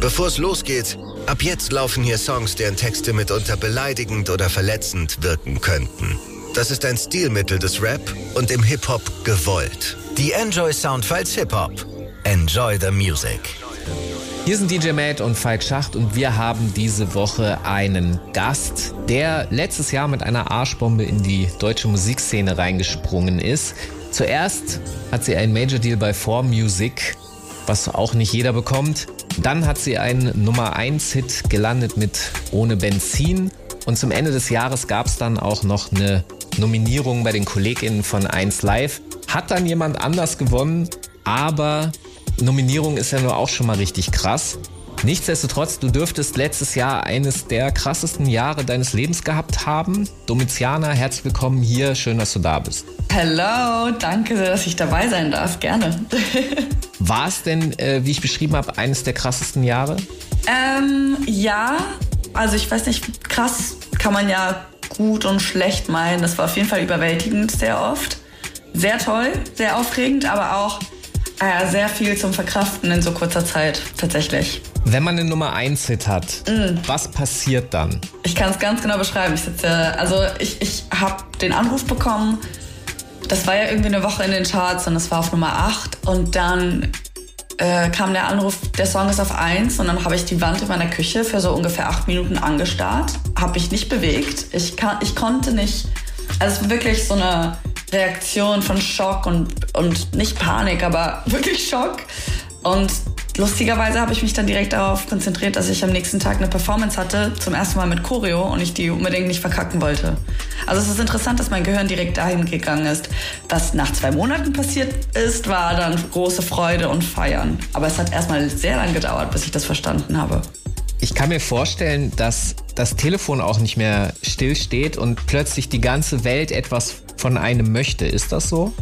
Bevor es losgeht, ab jetzt laufen hier Songs, deren Texte mitunter beleidigend oder verletzend wirken könnten. Das ist ein Stilmittel des Rap und im Hip-Hop gewollt. Die Enjoy Soundfiles Hip-Hop. Enjoy the music. Hier sind DJ Matt und Falk Schacht und wir haben diese Woche einen Gast, der letztes Jahr mit einer Arschbombe in die deutsche Musikszene reingesprungen ist. Zuerst hat sie einen Major Deal bei 4Music, was auch nicht jeder bekommt. Dann hat sie einen Nummer 1 Hit gelandet mit Ohne Benzin. Und zum Ende des Jahres gab es dann auch noch eine Nominierung bei den KollegInnen von 1 Live. Hat dann jemand anders gewonnen, aber Nominierung ist ja nur auch schon mal richtig krass. Nichtsdestotrotz, du dürftest letztes Jahr eines der krassesten Jahre deines Lebens gehabt haben. Domiziana, herzlich willkommen hier. Schön, dass du da bist. Hallo, danke, dass ich dabei sein darf. Gerne. War es denn, äh, wie ich beschrieben habe, eines der krassesten Jahre? ähm, ja, also ich weiß nicht, krass kann man ja gut und schlecht meinen. Das war auf jeden Fall überwältigend sehr oft. Sehr toll, sehr aufregend, aber auch äh, sehr viel zum Verkraften in so kurzer Zeit, tatsächlich. Wenn man eine Nummer 1 Hit hat, was passiert dann? Ich kann es ganz genau beschreiben. Ich sitze, also ich, ich habe den Anruf bekommen. Das war ja irgendwie eine Woche in den Charts und das war auf Nummer 8. Und dann äh, kam der Anruf, der Song ist auf 1 und dann habe ich die Wand in meiner Küche für so ungefähr 8 Minuten angestarrt, habe mich nicht bewegt. Ich, kann, ich konnte nicht, also es war wirklich so eine Reaktion von Schock und, und nicht Panik, aber wirklich Schock. Und lustigerweise habe ich mich dann direkt darauf konzentriert, dass ich am nächsten Tag eine Performance hatte, zum ersten Mal mit Choreo und ich die unbedingt nicht verkacken wollte. Also es ist interessant, dass mein Gehirn direkt dahin gegangen ist. Was nach zwei Monaten passiert ist, war dann große Freude und Feiern. Aber es hat erstmal sehr lange gedauert, bis ich das verstanden habe. Ich kann mir vorstellen, dass das Telefon auch nicht mehr stillsteht und plötzlich die ganze Welt etwas von einem möchte. Ist das so?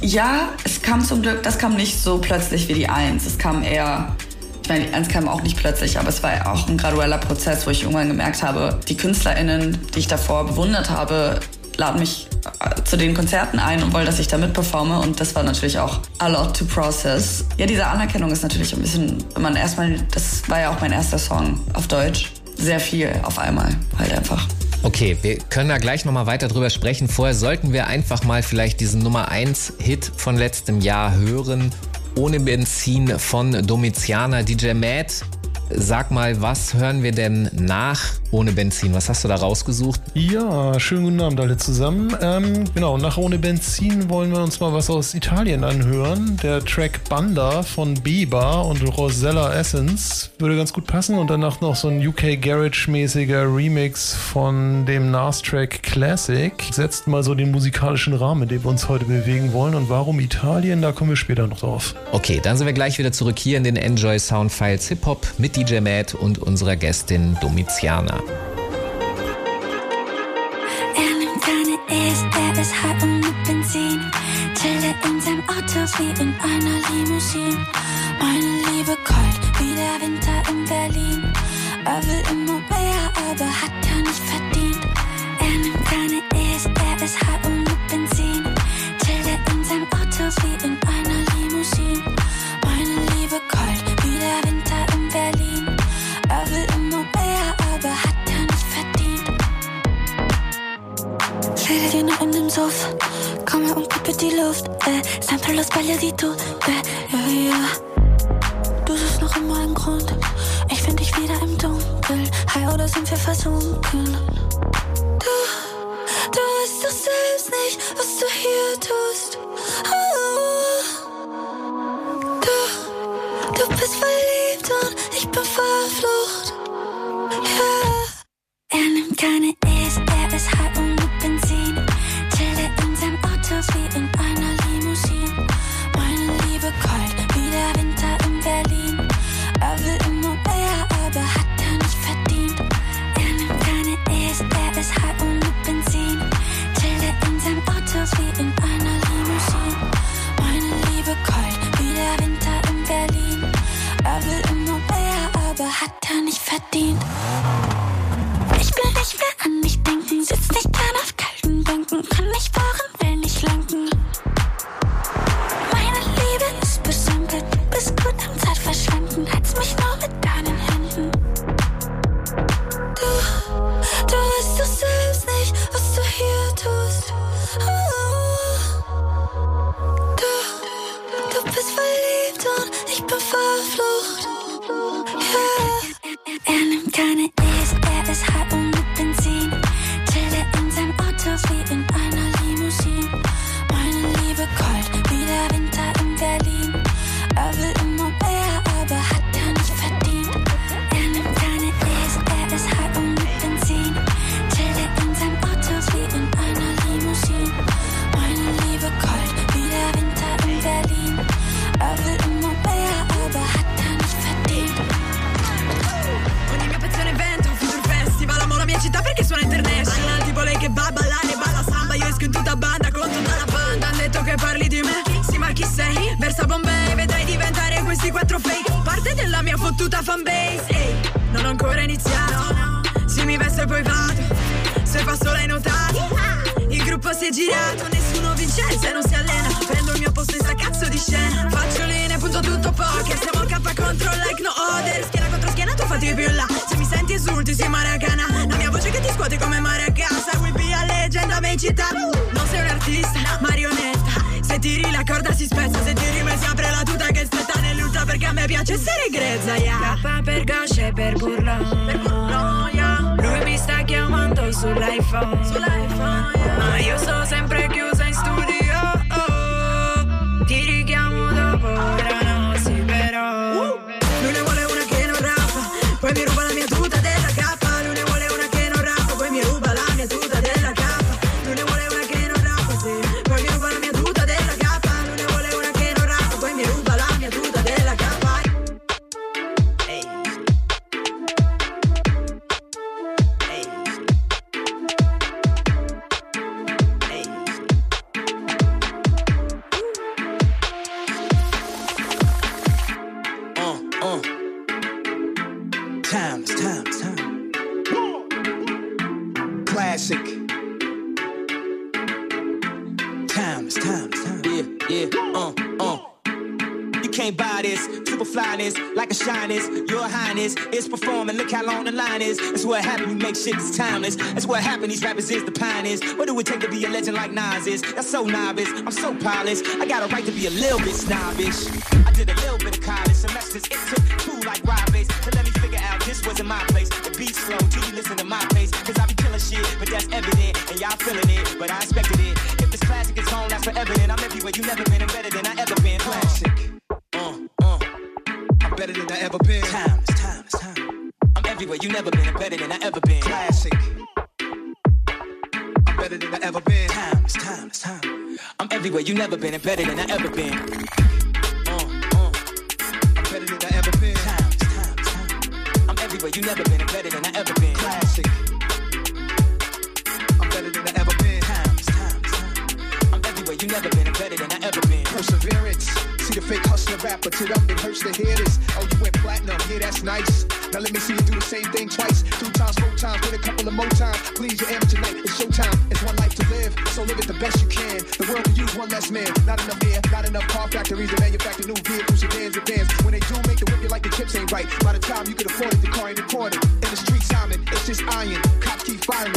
Ja, es kam zum Glück, das kam nicht so plötzlich wie die Eins. Es kam eher, ich meine, die Eins kam auch nicht plötzlich, aber es war auch ein gradueller Prozess, wo ich irgendwann gemerkt habe, die KünstlerInnen, die ich davor bewundert habe, laden mich äh, zu den Konzerten ein und wollen, dass ich da mitperforme. Und das war natürlich auch a lot to process. Ja, diese Anerkennung ist natürlich ein bisschen, wenn man erstmal, das war ja auch mein erster Song auf Deutsch. Sehr viel auf einmal, halt einfach. Okay, wir können da gleich nochmal weiter drüber sprechen. Vorher sollten wir einfach mal vielleicht diesen Nummer 1 Hit von letztem Jahr hören. Ohne Benzin von Domiziana DJ Matt. Sag mal, was hören wir denn nach Ohne Benzin? Was hast du da rausgesucht? Ja, schönen guten Abend alle zusammen. Ähm, genau, nach Ohne Benzin wollen wir uns mal was aus Italien anhören. Der Track Banda von Biba und Rosella Essence würde ganz gut passen. Und danach noch so ein UK Garage-mäßiger Remix von dem Nas-Track Classic. Setzt mal so den musikalischen Rahmen, in dem wir uns heute bewegen wollen. Und warum Italien, da kommen wir später noch drauf. Okay, dann sind wir gleich wieder zurück hier in den Enjoy Sound Files Hip Hop mit DJ Matt und unserer Gästin Domiziana. Chillt in seinem Auto wie in einer Limousine. édito Your highness is performing. Look how long the line is. That's what happened. You make shit that's timeless. That's what happened. These rappers is the pioneers. What do it take to be a legend like Nas is? That's so novice. I'm so polished. I got a right to be a little bit snobbish. I did a little bit of college semesters. It took two like Robbie's to let me figure out this wasn't my place. The beat slow till you listen to my pace. Cause I be killing shit, but that's evident. And y'all feeling it, but I expected it. If this classic is home, that's forever. Then I'm everywhere you never been and better than I ever I'm you never been better than I ever been. Classic. I'm better than I ever been. Time, it's time, it's time. I'm everywhere you never been and better than I ever been. Uh, uh. I'm better than I ever been. Time, it's time, it's time. I'm everywhere you never been and better than I ever been. Classic. I'm better than I ever been. Time, it's time, it's time. I'm everywhere you never been and better than I ever been. Perseverance. See the fake hustler rapper to them, it hurts to hear this. Oh, you went platinum, yeah, that's nice. Now let me see you do the same thing twice. Three times, four times, then a couple of more times. Please, your amateur night, it's showtime. It's one life to live, so live it the best you can. The world can use one less man. Not enough air, not enough car factories to manufacture new vehicles, sedans, and vans. When they do make the whip, you like the chips ain't right. By the time you can afford it, the car ain't important. In the street, Simon, it's just iron. Cops keep firing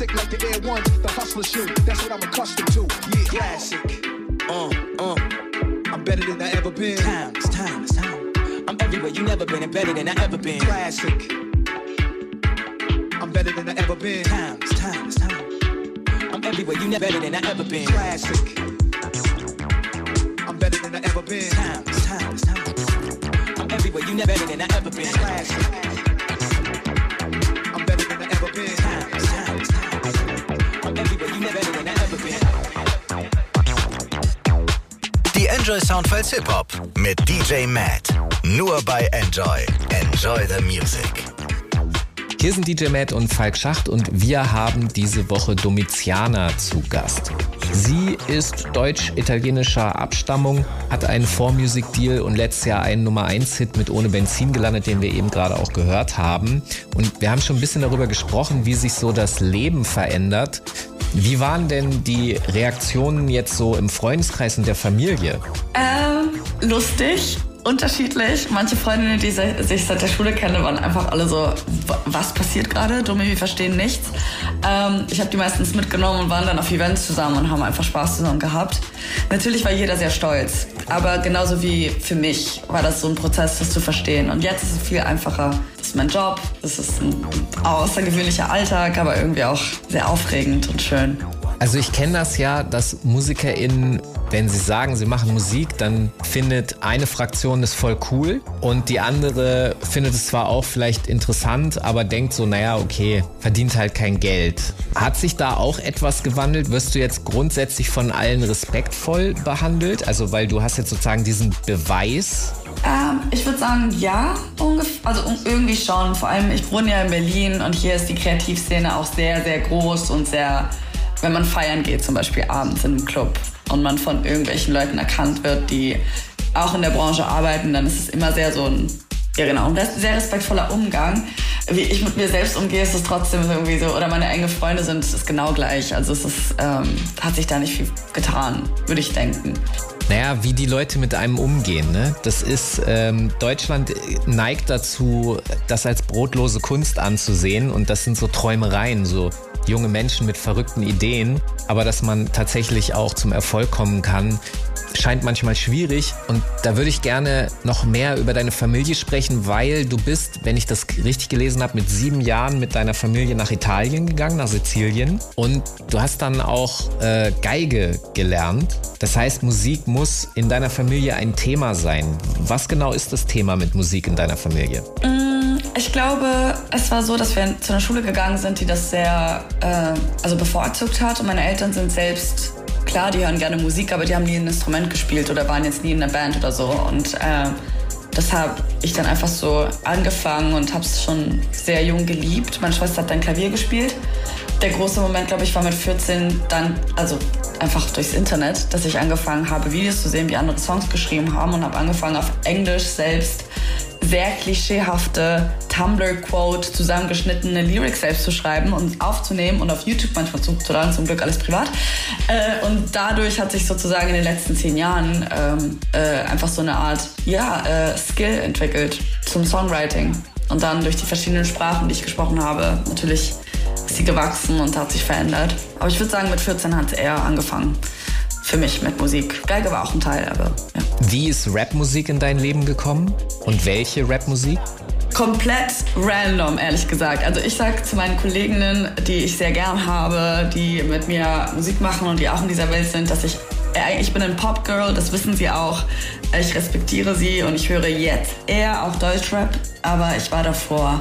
Classic like the Air Ones, the hustler shoe. That's what I'm accustomed to. Yeah, classic. Uh, uh. I'm better than I ever been. Time, it's time, it's time. I'm everywhere you never been and better than I ever been. Classic. I'm better than I ever been. Time, it's time, it's time. I'm everywhere you never better than I ever been. Classic. I'm better than I ever been. Time, it's time, it's time. I'm everywhere you never better than I ever been. Classic. Die Enjoy Soundfiles Hip Hop mit DJ Matt. Nur bei Enjoy. Enjoy the Music. Hier sind DJ Matt und Falk Schacht und wir haben diese Woche Domiziana zu Gast. Sie ist deutsch-italienischer Abstammung, hat einen Vormusikdeal und letztes Jahr einen Nummer 1 Hit mit Ohne Benzin gelandet, den wir eben gerade auch gehört haben. Und wir haben schon ein bisschen darüber gesprochen, wie sich so das Leben verändert. Wie waren denn die Reaktionen jetzt so im Freundeskreis und der Familie? Ähm, lustig, unterschiedlich. Manche Freundinnen, die sich seit der Schule kennen, waren einfach alle so, "Wa- was passiert gerade? Dumme, wir verstehen nichts. Ähm, ich habe die meistens mitgenommen und waren dann auf Events zusammen und haben einfach Spaß zusammen gehabt. Natürlich war jeder sehr stolz, aber genauso wie für mich war das so ein Prozess, das zu verstehen. Und jetzt ist es viel einfacher. Das ist mein Job, das ist ein außergewöhnlicher Alltag, aber irgendwie auch sehr aufregend und schön. Also ich kenne das ja, dass MusikerInnen wenn sie sagen, sie machen Musik, dann findet eine Fraktion es voll cool und die andere findet es zwar auch vielleicht interessant, aber denkt so, naja, okay, verdient halt kein Geld. Hat sich da auch etwas gewandelt? Wirst du jetzt grundsätzlich von allen respektvoll behandelt? Also, weil du hast jetzt sozusagen diesen Beweis ähm, ich würde sagen, ja, ungefähr, also irgendwie schon. Vor allem, ich wohne ja in Berlin und hier ist die Kreativszene auch sehr, sehr groß und sehr, wenn man feiern geht, zum Beispiel abends in einem Club und man von irgendwelchen Leuten erkannt wird, die auch in der Branche arbeiten, dann ist es immer sehr so ein, ja genau, ein sehr respektvoller Umgang. Wie ich mit mir selbst umgehe, ist es trotzdem irgendwie so, oder meine engen Freunde sind es genau gleich. Also es ist, ähm, hat sich da nicht viel getan, würde ich denken. Naja, wie die Leute mit einem umgehen. Ne? Das ist, ähm, Deutschland neigt dazu, das als brotlose Kunst anzusehen und das sind so Träumereien, so junge Menschen mit verrückten Ideen. Aber dass man tatsächlich auch zum Erfolg kommen kann, scheint manchmal schwierig. Und da würde ich gerne noch mehr über deine Familie sprechen, weil du bist, wenn ich das richtig gelesen habe, mit sieben Jahren mit deiner Familie nach Italien gegangen, nach Sizilien. Und du hast dann auch äh, Geige gelernt. Das heißt, Musik muss in deiner Familie ein Thema sein. Was genau ist das Thema mit Musik in deiner Familie? Mm, ich glaube, es war so, dass wir zu einer Schule gegangen sind, die das sehr äh, also bevorzugt hat. Und meine Eltern sind selbst klar, die hören gerne Musik, aber die haben nie ein Instrument gespielt oder waren jetzt nie in einer Band oder so. Und äh, das habe ich dann einfach so angefangen und habe es schon sehr jung geliebt. Meine Schwester hat dann Klavier gespielt. Der große Moment, glaube ich, war mit 14 dann, also einfach durchs Internet, dass ich angefangen habe, Videos zu sehen, wie andere Songs geschrieben haben und habe angefangen auf Englisch selbst sehr klischeehafte Tumblr-Quote zusammengeschnittene Lyrics selbst zu schreiben und aufzunehmen und auf YouTube manchmal zu, laden, zum Glück alles privat. Äh, und dadurch hat sich sozusagen in den letzten zehn Jahren ähm, äh, einfach so eine Art ja, äh, Skill entwickelt zum Songwriting. Und dann durch die verschiedenen Sprachen, die ich gesprochen habe, natürlich ist sie gewachsen und hat sich verändert. Aber ich würde sagen, mit 14 hat es eher angefangen für mich mit Musik. Geige war auch ein Teil, aber ja. Wie ist Rapmusik in dein Leben gekommen? Und welche Rapmusik? Komplett random, ehrlich gesagt. Also ich sage zu meinen Kolleginnen, die ich sehr gern habe, die mit mir Musik machen und die auch in dieser Welt sind, dass ich äh, ich bin ein Popgirl, das wissen sie auch. Ich respektiere sie und ich höre jetzt eher auch Deutschrap, aber ich war davor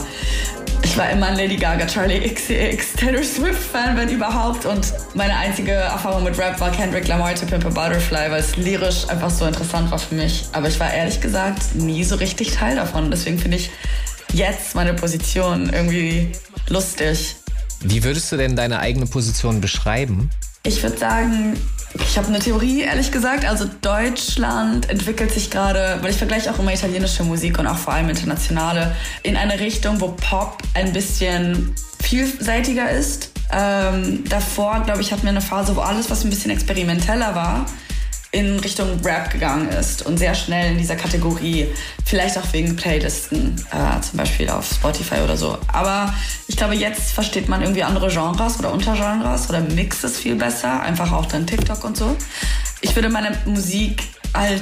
ich war immer ein Lady Gaga, Charlie XCX, Taylor Swift-Fan, wenn überhaupt. Und meine einzige Erfahrung mit Rap war Kendrick Lamar to Pimp a Butterfly, weil es lyrisch einfach so interessant war für mich. Aber ich war ehrlich gesagt nie so richtig Teil davon. Deswegen finde ich jetzt meine Position irgendwie lustig. Wie würdest du denn deine eigene Position beschreiben? Ich würde sagen, ich habe eine Theorie, ehrlich gesagt. Also Deutschland entwickelt sich gerade, weil ich vergleiche auch immer italienische Musik und auch vor allem internationale, in eine Richtung, wo Pop ein bisschen vielseitiger ist. Ähm, davor, glaube ich, hatten wir eine Phase, wo alles, was ein bisschen experimenteller war, in Richtung Rap gegangen ist und sehr schnell in dieser Kategorie, vielleicht auch wegen Playlisten, äh, zum Beispiel auf Spotify oder so. Aber ich glaube, jetzt versteht man irgendwie andere Genres oder Untergenres oder mixt es viel besser, einfach auch dann TikTok und so. Ich würde meine Musik als,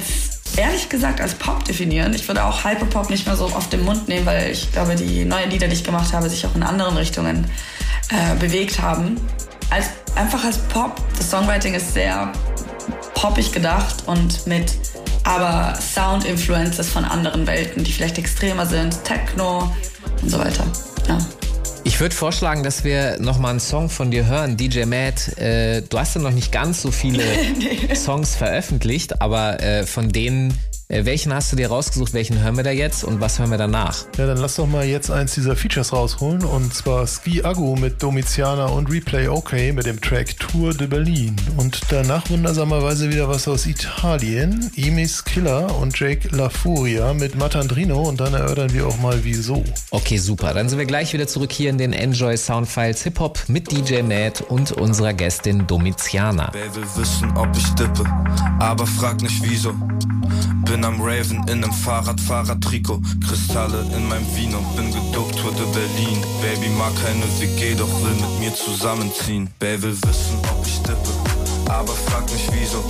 ehrlich gesagt, als Pop definieren. Ich würde auch Hyperpop nicht mehr so auf den Mund nehmen, weil ich glaube, die neuen Lieder, die ich gemacht habe, sich auch in anderen Richtungen äh, bewegt haben. Als, einfach als Pop, das Songwriting ist sehr poppig gedacht und mit aber Sound-Influences von anderen Welten, die vielleicht extremer sind, Techno und so weiter. Ja. Ich würde vorschlagen, dass wir nochmal einen Song von dir hören. DJ Matt, äh, du hast ja noch nicht ganz so viele nee. Songs veröffentlicht, aber äh, von denen welchen hast du dir rausgesucht? Welchen hören wir da jetzt und was hören wir danach? Ja, dann lass doch mal jetzt eins dieser Features rausholen und zwar Ski Agu mit Domiziana und Replay OK mit dem Track Tour de Berlin. Und danach wundersamerweise wieder was aus Italien. Emis Killer und Jake La Furia mit Matandrino und dann erörtern wir auch mal wieso. Okay, super. Dann sind wir gleich wieder zurück hier in den Enjoy Soundfiles Hip Hop mit DJ Matt und unserer Gästin Domiziana. Wer will wissen, ob ich dippe, aber frag nicht wieso. Bin am Raven in nem Fahrradfahrer-Trikot. Kristalle in meinem Vino, bin gedopt, Tour de Berlin. Baby mag keine WG, doch will mit mir zusammenziehen. Baby will wissen, ob ich tippe, aber frag mich wieso.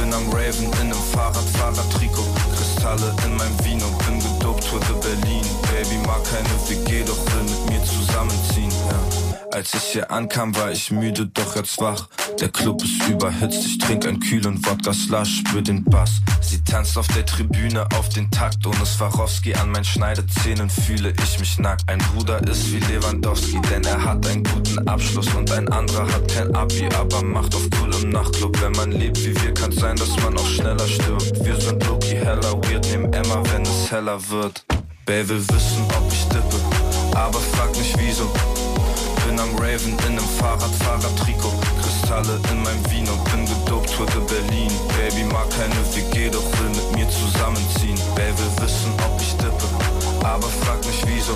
Bin am Raven in nem Fahrradfahrer-Trikot. Kristalle in meinem Vino, bin gedopt, Tour de Berlin. Baby mag keine WG, doch will mit mir zusammenziehen. Ja. Als ich hier ankam, war ich müde, doch jetzt wach. Der Club ist überhitzt, ich trink ein kühlen Wodka Slush, spür den Bass. Sie tanzt auf der Tribüne auf den Takt, ohne Swarovski an meinen Schneidezähnen fühle ich mich nackt. Ein Bruder ist wie Lewandowski, denn er hat einen guten Abschluss und ein anderer hat kein Abi, aber macht auf cool im Nachtclub. Wenn man lebt wie wir, kann sein, dass man auch schneller stirbt. Wir sind Loki heller weird, nehmen Emma, wenn es heller wird. Baby wissen, ob ich dippe, aber frag nicht wieso. Bin Raven in nem Fahrradfahrer-Trikot. Kristalle in meinem Vino, bin gedopt, de Berlin. Baby mag keine WG, doch will mit mir zusammenziehen. Baby will wissen, ob ich dippe, aber frag nicht wieso.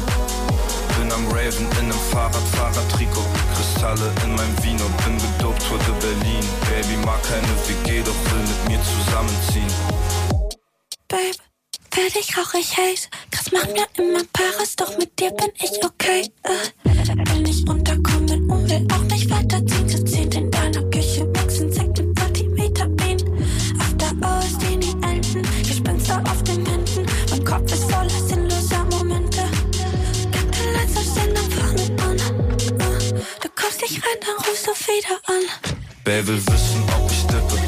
Bin am Raven in nem Fahrradfahrer-Trikot. Kristalle in meinem Vino, bin gedopt, de Berlin. Baby mag keine WG, doch will mit mir zusammenziehen. Babe, werde ich rauchig heiß. Krass macht mir immer Paris, doch mit dir bin ich okay. Äh, nicht runterkommen und will auch nicht weiterziehen. Zu zehnt in deiner Küche, mixen Sekt und Multivitamin. Auf der OSD die Enten, Gespenster auf den Händen. Mein Kopf ist voller sinnloser Momente. Captain Lights auf Sendung fangen an. Du kommst nicht rein, dann rufst du wieder an. Wer will wissen, ob ich dippe,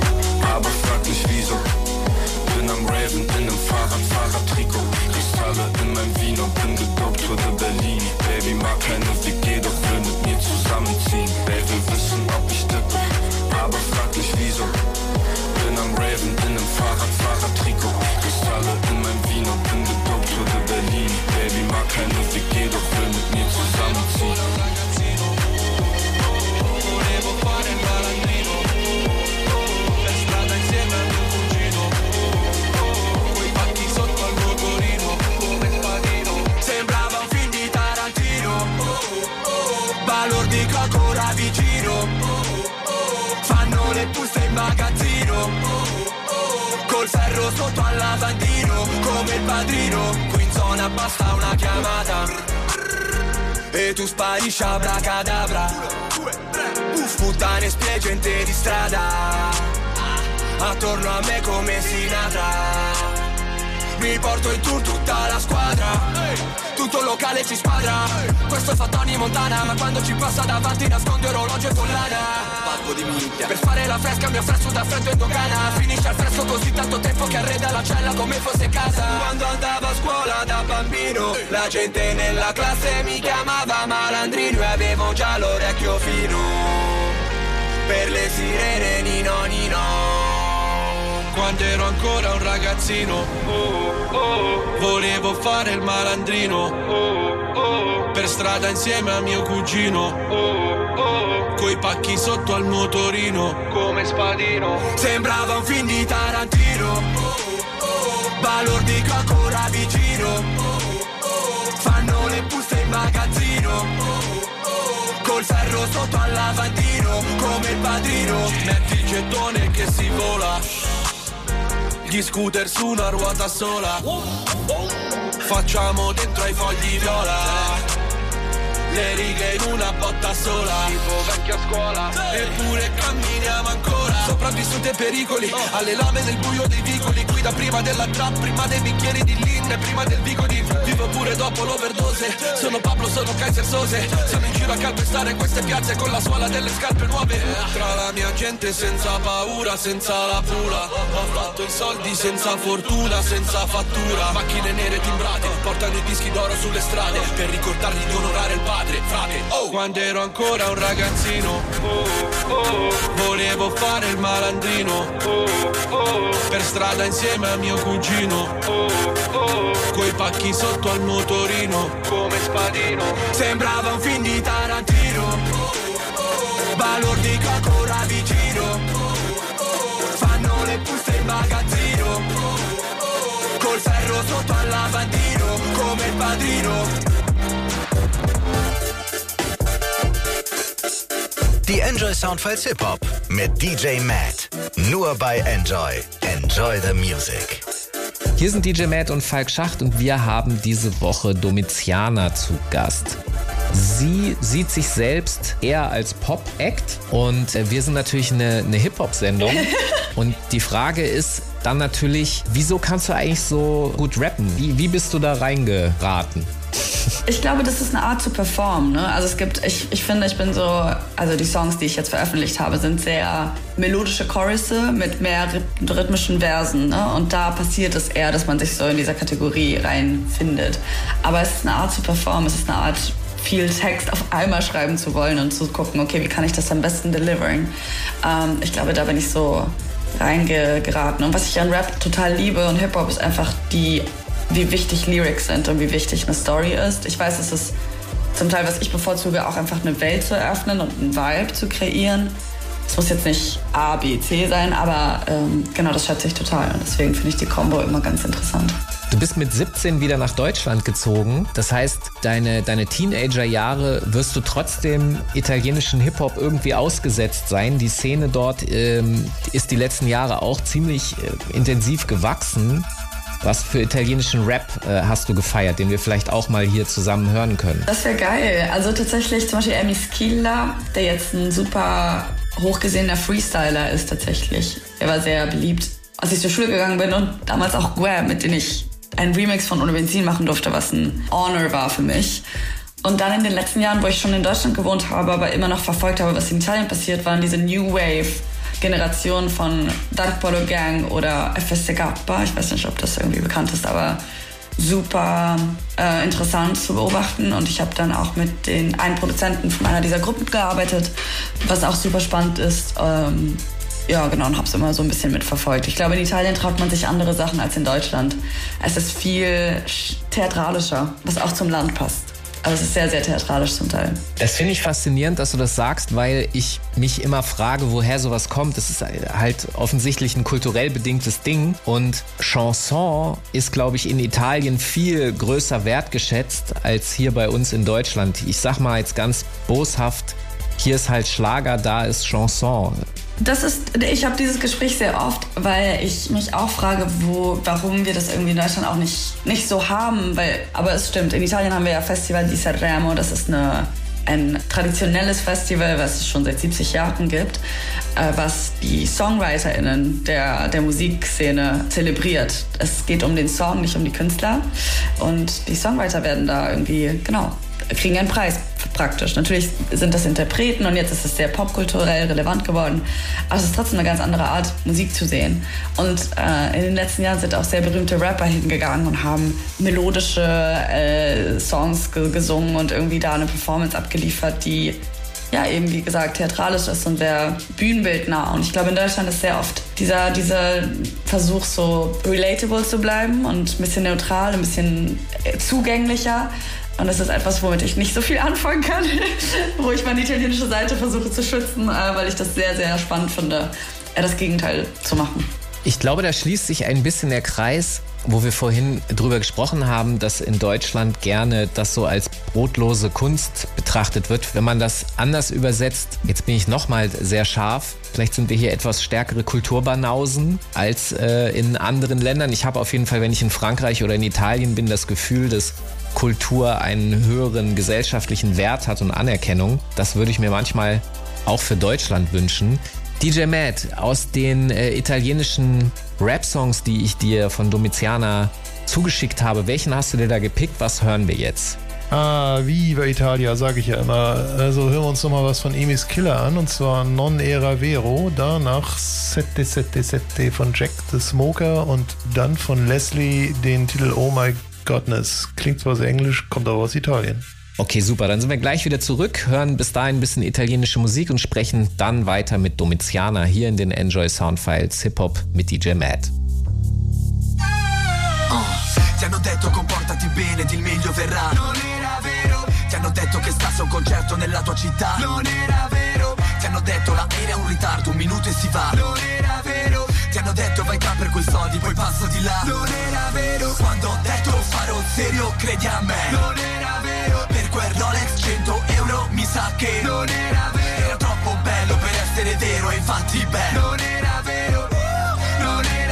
aber frag mich wieso. Bin am Raven in nem Fahrradfahrer-Trikot. Kristalle in meinem Vino, bin gedopt, Tour de Berlin. Baby mag keine zusammenziehen. Wer will wissen, ob ich dippe, aber frag mich wieso. Bin am Raven in nem Fahrradfahrer-Trikot. Kristalle in meinem Vino, bin gedopt, de Berlin. Baby mag keine WG, doch will mit mir zusammenziehen. Balordico ancora vicino Fanno le buste in magazzino. Col ferro sotto al lavandino Come il padrino. Qui in zona basta una chiamata. E tu sparisci abracadabra Uff puttane spie gente di strada. Attorno a me come Sinatra mi porto in tour tutta la squadra. Tutto il locale ci squadra. Questo fa Tony Montana Ma quando ci passa davanti nasconde orologio e collana. Parco di minchia. Per fare la fresca mi affresso da freddo in dogana. Finisce al fresco così tanto tempo che arreda la cella come fosse casa. Quando andavo a scuola da bambino La gente nella classe mi chiamava malandrino E avevo già l'orecchio fino. Per le sirene nino nino quando ero ancora un ragazzino. Volevo fare il malandrino. Per strada insieme a mio cugino. Coi pacchi sotto al motorino. Come spadino. Sembrava un film di Tarantino. Balordico ancora vicino Fanno le buste in magazzino. Col ferro sotto al lavandino. Come il padrino. Metti il gettone che si vola gli scooter su una ruota sola. Facciamo dentro ai fogli viola Le righe in una botta sola. Tipo vecchia scuola. Eppure camminiamo ancora. Sopravvissuti ai pericoli. Alle lame nel buio dei vicoli. Guida prima della trap Prima dei bicchieri di Lin e Prima del vico di Vivo pure dopo l'overdose. Sono Pablo, sono Kaiser Sose. Sono in giro a calpestare queste piazze Con la suola delle scarpe nuove. Tra la mia gente senza paura Senza la pula Ho fatto i soldi senza fortuna Senza fattura. Macchine nere timbrate Portano i dischi d'oro sulle strade. Per ricordargli di onorare il padre Frate, oh. Quando ero ancora un ragazzino Volevo fare il malandrino. Per strada insieme a mio cugino. Coi pacchi sotto al motorino. Come spadino. Sembrava un film di Tarantino. Balordico ancora vicino Fanno le buste in magazzino. Col ferro sotto al lavandino. Come il padrino Die Enjoy Soundfiles Hip Hop mit DJ Matt. Nur bei Enjoy. Enjoy the Music. Hier sind DJ Matt und Falk Schacht und wir haben diese Woche Domitiana zu Gast. Sie sieht sich selbst eher als Pop-Act und äh, wir sind natürlich eine, eine Hip-Hop-Sendung. und die Frage ist dann natürlich, wieso kannst du eigentlich so gut rappen? Wie, wie bist du da reingeraten? Ich glaube, das ist eine Art zu performen. Ne? Also es gibt, ich, ich finde, ich bin so, also die Songs, die ich jetzt veröffentlicht habe, sind sehr melodische Chorusse mit mehr rhythmischen Versen. Ne? Und da passiert es eher, dass man sich so in dieser Kategorie reinfindet. Aber es ist eine Art zu performen, es ist eine Art viel Text auf einmal schreiben zu wollen und zu gucken, okay, wie kann ich das am besten deliveren. Ähm, ich glaube, da bin ich so reingeraten. Und was ich an Rap total liebe und Hip-Hop ist einfach die wie wichtig Lyrics sind und wie wichtig eine Story ist. Ich weiß, es ist zum Teil, was ich bevorzuge, auch einfach eine Welt zu eröffnen und einen Vibe zu kreieren. Es muss jetzt nicht A, B, C sein, aber ähm, genau das schätze ich total. Und deswegen finde ich die Combo immer ganz interessant. Du bist mit 17 wieder nach Deutschland gezogen. Das heißt, deine, deine Teenager-Jahre wirst du trotzdem italienischen Hip-Hop irgendwie ausgesetzt sein. Die Szene dort ähm, ist die letzten Jahre auch ziemlich äh, intensiv gewachsen. Was für italienischen Rap äh, hast du gefeiert, den wir vielleicht auch mal hier zusammen hören können? Das wäre geil. Also tatsächlich zum Beispiel Emi Schilla, der jetzt ein super hochgesehener Freestyler ist tatsächlich. Er war sehr beliebt, als ich zur Schule gegangen bin und damals auch Guer, mit dem ich einen Remix von Ohne Benzin machen durfte, was ein Honor war für mich. Und dann in den letzten Jahren, wo ich schon in Deutschland gewohnt habe, aber immer noch verfolgt habe, was in Italien passiert, waren diese New Wave Generation von Dark Polo Gang oder FSK. Ich weiß nicht, ob das irgendwie bekannt ist, aber super äh, interessant zu beobachten. Und ich habe dann auch mit den einen Produzenten von einer dieser Gruppen gearbeitet, was auch super spannend ist. Ähm, ja, genau, und habe es immer so ein bisschen mitverfolgt. Ich glaube, in Italien traut man sich andere Sachen als in Deutschland. Es ist viel theatralischer, was auch zum Land passt. Also es ist sehr, sehr theatralisch zum Teil. Das finde ich faszinierend, dass du das sagst, weil ich mich immer frage, woher sowas kommt. Das ist halt offensichtlich ein kulturell bedingtes Ding. Und Chanson ist, glaube ich, in Italien viel größer wertgeschätzt als hier bei uns in Deutschland. Ich sag mal jetzt ganz boshaft, hier ist halt Schlager, da ist Chanson. Das ist, ich habe dieses Gespräch sehr oft, weil ich mich auch frage, wo, warum wir das irgendwie in Deutschland auch nicht, nicht so haben. Weil, aber es stimmt, in Italien haben wir ja Festival di Sanremo, das ist eine, ein traditionelles Festival, was es schon seit 70 Jahren gibt, äh, was die SongwriterInnen der, der Musikszene zelebriert. Es geht um den Song, nicht um die Künstler. Und die Songwriter werden da irgendwie, genau, kriegen einen Preis praktisch. Natürlich sind das Interpreten und jetzt ist es sehr popkulturell relevant geworden. Aber es ist trotzdem eine ganz andere Art, Musik zu sehen. Und äh, in den letzten Jahren sind auch sehr berühmte Rapper hingegangen und haben melodische äh, Songs ge gesungen und irgendwie da eine Performance abgeliefert, die ja eben wie gesagt theatralisch ist und sehr bühnenbildnah. Und ich glaube, in Deutschland ist sehr oft dieser, dieser Versuch, so relatable zu bleiben und ein bisschen neutral, ein bisschen äh, zugänglicher. Und das ist etwas, womit ich nicht so viel anfangen kann, wo ich meine italienische Seite versuche zu schützen, äh, weil ich das sehr, sehr spannend finde, das Gegenteil zu machen. Ich glaube, da schließt sich ein bisschen der Kreis, wo wir vorhin drüber gesprochen haben, dass in Deutschland gerne das so als brotlose Kunst betrachtet wird. Wenn man das anders übersetzt, jetzt bin ich nochmal sehr scharf, vielleicht sind wir hier etwas stärkere Kulturbanausen als äh, in anderen Ländern. Ich habe auf jeden Fall, wenn ich in Frankreich oder in Italien bin, das Gefühl, dass Kultur einen höheren gesellschaftlichen Wert hat und Anerkennung. Das würde ich mir manchmal auch für Deutschland wünschen. DJ Matt, aus den äh, italienischen Rap-Songs, die ich dir von Domiziana zugeschickt habe, welchen hast du dir da gepickt? Was hören wir jetzt? Ah, Viva Italia, sage ich ja immer. Also hören wir uns nochmal was von Emis Killer an, und zwar Non Era Vero, danach Sette Sette Sette von Jack the Smoker und dann von Leslie den Titel Oh My Godness. Klingt zwar sehr englisch, kommt aber aus Italien. Okay, super. Dann sind wir gleich wieder zurück, hören bis dahin ein bisschen italienische Musik und sprechen dann weiter mit Domiziana hier in den Enjoy Soundfiles Hip Hop mit DJ Matt. Oh, ti hanno detto comportati bene ed il meglio verrà. Non era vero. Ti hanno detto che stassi a un concerto nella tua città. Non era vero. Ti hanno detto l'aereo è un ritardo, un minuto e si va. Non era vero. Ti hanno detto vai tra per quei soldi, poi passo di là. Non era vero. Quando ho detto farò serio, credi a me. Non era vero. Per quel Rolex 100 euro mi sa che non era vero. Era troppo bello per essere vero, e infatti beh. Non era vero. Non era vero.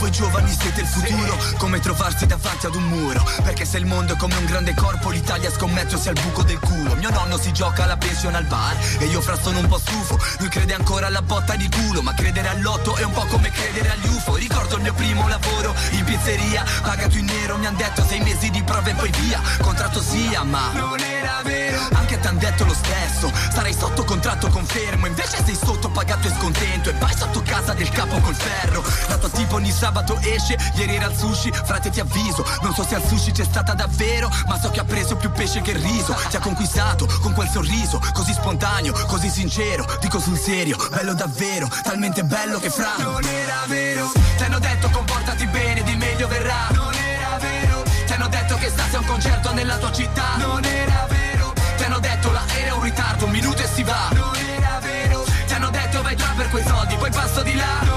Voi giovani siete il futuro. Come trovarsi davanti ad un muro? Perché se il mondo è come un grande corpo L'Italia scommetto sia il buco del culo. Mio nonno si gioca alla pensione al bar E io fra sono un po' stufo. Lui crede ancora alla botta di culo Ma credere all'otto è un po' come credere agli UFO Ricordo il mio primo lavoro in pizzeria Pagato in nero mi han detto sei mesi di prove e poi via. Contratto sia ma non era vero. Anche t'han detto lo stesso Sarai sotto contratto confermo. Invece sei sotto pagato e scontento E vai sotto casa del capo col ferro. La tua tipo ogni sabato esce Ieri era al sushi Frate ti avviso Non so se al sushi c'è stata davvero Ma so che ha preso più pesce che riso Ti ha conquistato con quel sorriso Così spontaneo, così sincero Dico sul serio, bello davvero Talmente bello che fra. Non era vero Ti hanno detto comportati bene, di meglio verrà. Non era vero Ti hanno detto che stassi a un concerto nella tua città. Non era vero Ti hanno detto l'aereo è un ritardo, un minuto e si va. Non era vero Ti hanno detto vai già per quei soldi, poi passo di là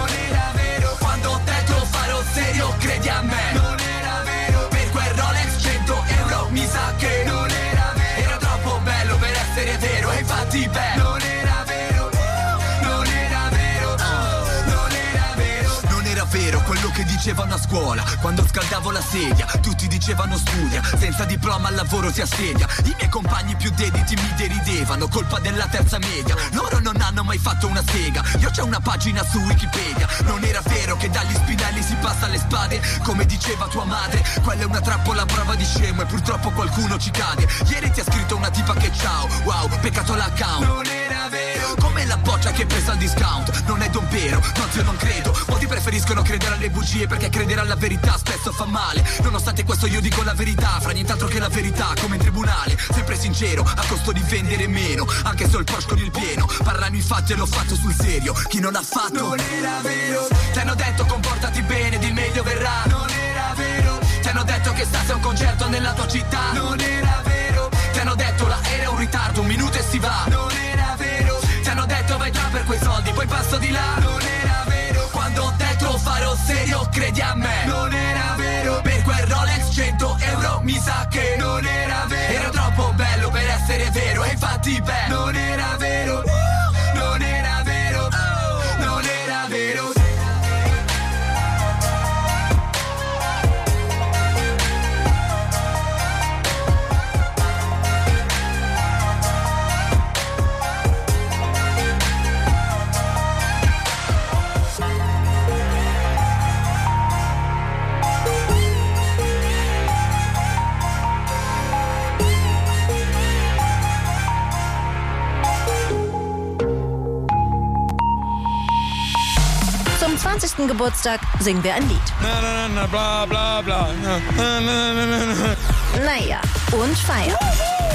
serio, créanme che dicevano a scuola Quando scaldavo la sedia Tutti dicevano studia Senza diploma al lavoro si assedia. I miei compagni più dediti mi deridevano Colpa della terza media. Loro non hanno mai fatto una sega Io c'ho una pagina su Wikipedia. Non era vero che dagli spinelli si passa alle spade Come diceva tua madre Quella è una trappola a prova di scemo E purtroppo qualcuno ci cade. Ieri ti ha scritto una tipa che ciao Wow, peccato l'account era vero Come la boccia che è presa al discount. Non è dompero, no zio non credo. Molti preferiscono credere alle bugie Perché credere alla verità spesso fa male. Nonostante questo io dico la verità Fra nient'altro che la verità come in tribunale. Sempre sincero, a costo di vendere meno. Anche se ho il Porsche con il pieno Parlano i fatti e l'ho fatto sul serio. Chi non ha fatto? Non era vero. Ti hanno detto comportati bene, di meglio verrà. Non era vero. Ti hanno detto che stassi a un concerto nella tua città. Non era vero. Ti hanno detto l'aereo è un ritardo, un minuto e si va. Non era già per quei soldi, poi passo di là. Non era vero Quando ho detto farò serio, credi a me. Non era vero Per quel Rolex 100 euro mi sa che non era vero. Era troppo bello per essere vero E infatti beh Non era vero 50. Geburtstag singen wir ein Lied. Na, na, na, bla, bla, bla. Na, na, na, na, na. Naja, und feiern.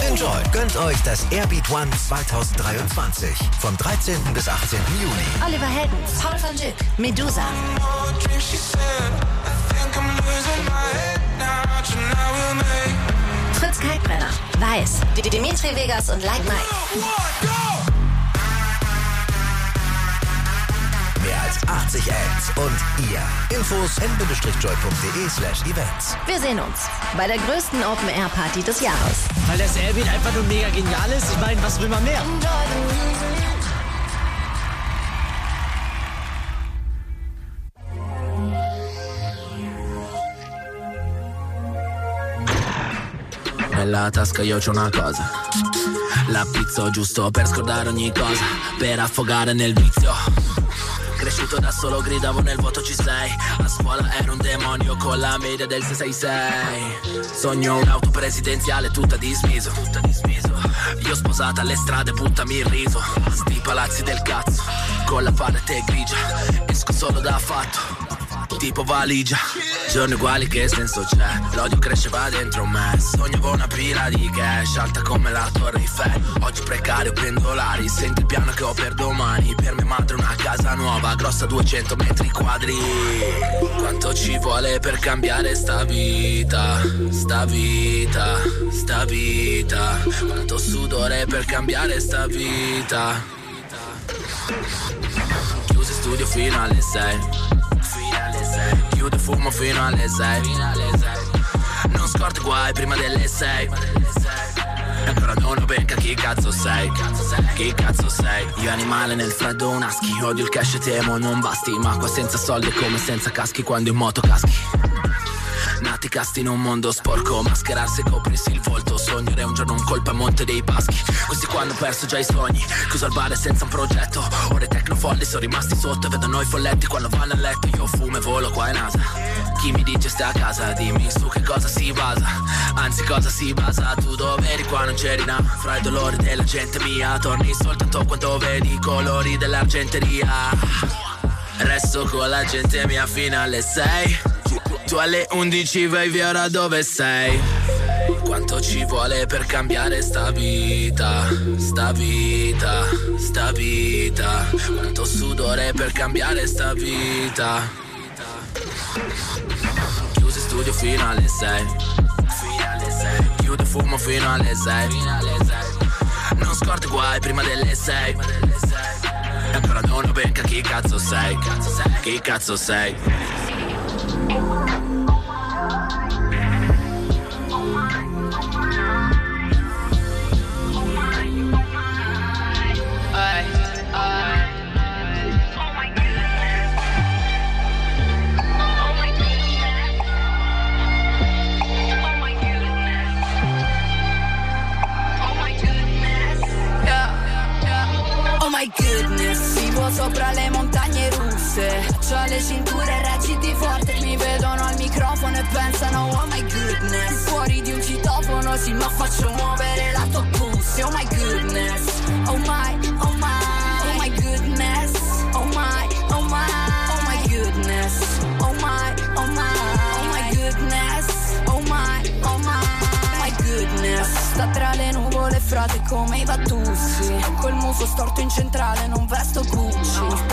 Enjoy. Gönnt euch das Airbeat One 2023. Vom 13. bis 18. Juni. Oliver Heldens, Paul van Dyk, Medusa. Fritz Kalkbrenner, Weiß, Dimitri Vegas und Light Mike. Als 80 Acts und ihr. Infos n-joy.de slash events. Wir sehen uns bei der größten Open-Air-Party des Jahres. Weil das Airbeat einfach nur mega genial ist. Ich meine, was will man mehr? Nella tasca io c'ho una cosa La pizzo giusto per scordare ogni cosa Per affogare nel vizio Cresciuto da solo gridavo nel vuoto ci sei. A scuola ero un demonio con la media del 666 Sogno un'auto presidenziale tutta dismiso Tutta dismiso Io sposata alle strade buttami il riso. Sti palazzi del cazzo Con la palette grigia. Esco solo da fatto tipo valigia. Giorni uguali che senso c'è? L'odio cresceva dentro me. Sognavo una pila di cash Alta come la torre Eiffel. Oggi precario pendolari. Senti il piano che ho per domani. Per mia madre una casa nuova. Grossa 200 metri quadri. Quanto ci vuole per cambiare sta vita? Sta vita Sta vita. Quanto sudore per cambiare sta vita? Chiuso studio fino alle 6 Chiudo fumo fino alle 6 Non scorti guai prima delle 6 E ancora non ho ben chi cazzo sei? Che cazzo sei? Io animale nel freddo un husky Odio il cash e temo non basti. Ma qua senza soldi è come senza caschi Quando in moto caschi Nati casti in un mondo sporco Mascherarsi e coprirsi il volto. Sognare un giorno un colpo a monte dei paschi. Questi qua hanno perso già i sogni Chiuso al bar senza un progetto? Ora i tecnofolli sono rimasti sotto E vedono i folletti quando vanno a letto. Io fumo e volo qua in NASA Chi mi dice stai a casa Dimmi su che cosa si basa. Anzi cosa si basa? Tu dove eri qua non c'eri na Fra i dolori della gente mia Torni soltanto quando vedi i colori dell'argenteria. Resto con la gente mia fino alle 6 tu alle 11 vai via ora dove sei? Quanto ci vuole per cambiare sta vita, sta vita, sta vita. Quanto sudore per cambiare sta vita? Chiuso studio fino alle 6 Chiudo fumo fino alle 6 Non scordi guai prima delle 6 E ancora non ho benca chi cazzo sei. Chi cazzo sei sopra le montagne russe. C'ho le cinture reciti forte, mi vedono al microfono e pensano oh my goodness. Fuori di un citofono, sì, ma faccio muovere la tua pussy. Oh my goodness, oh my, come i Battussi Col muso storto in centrale non vesto Gucci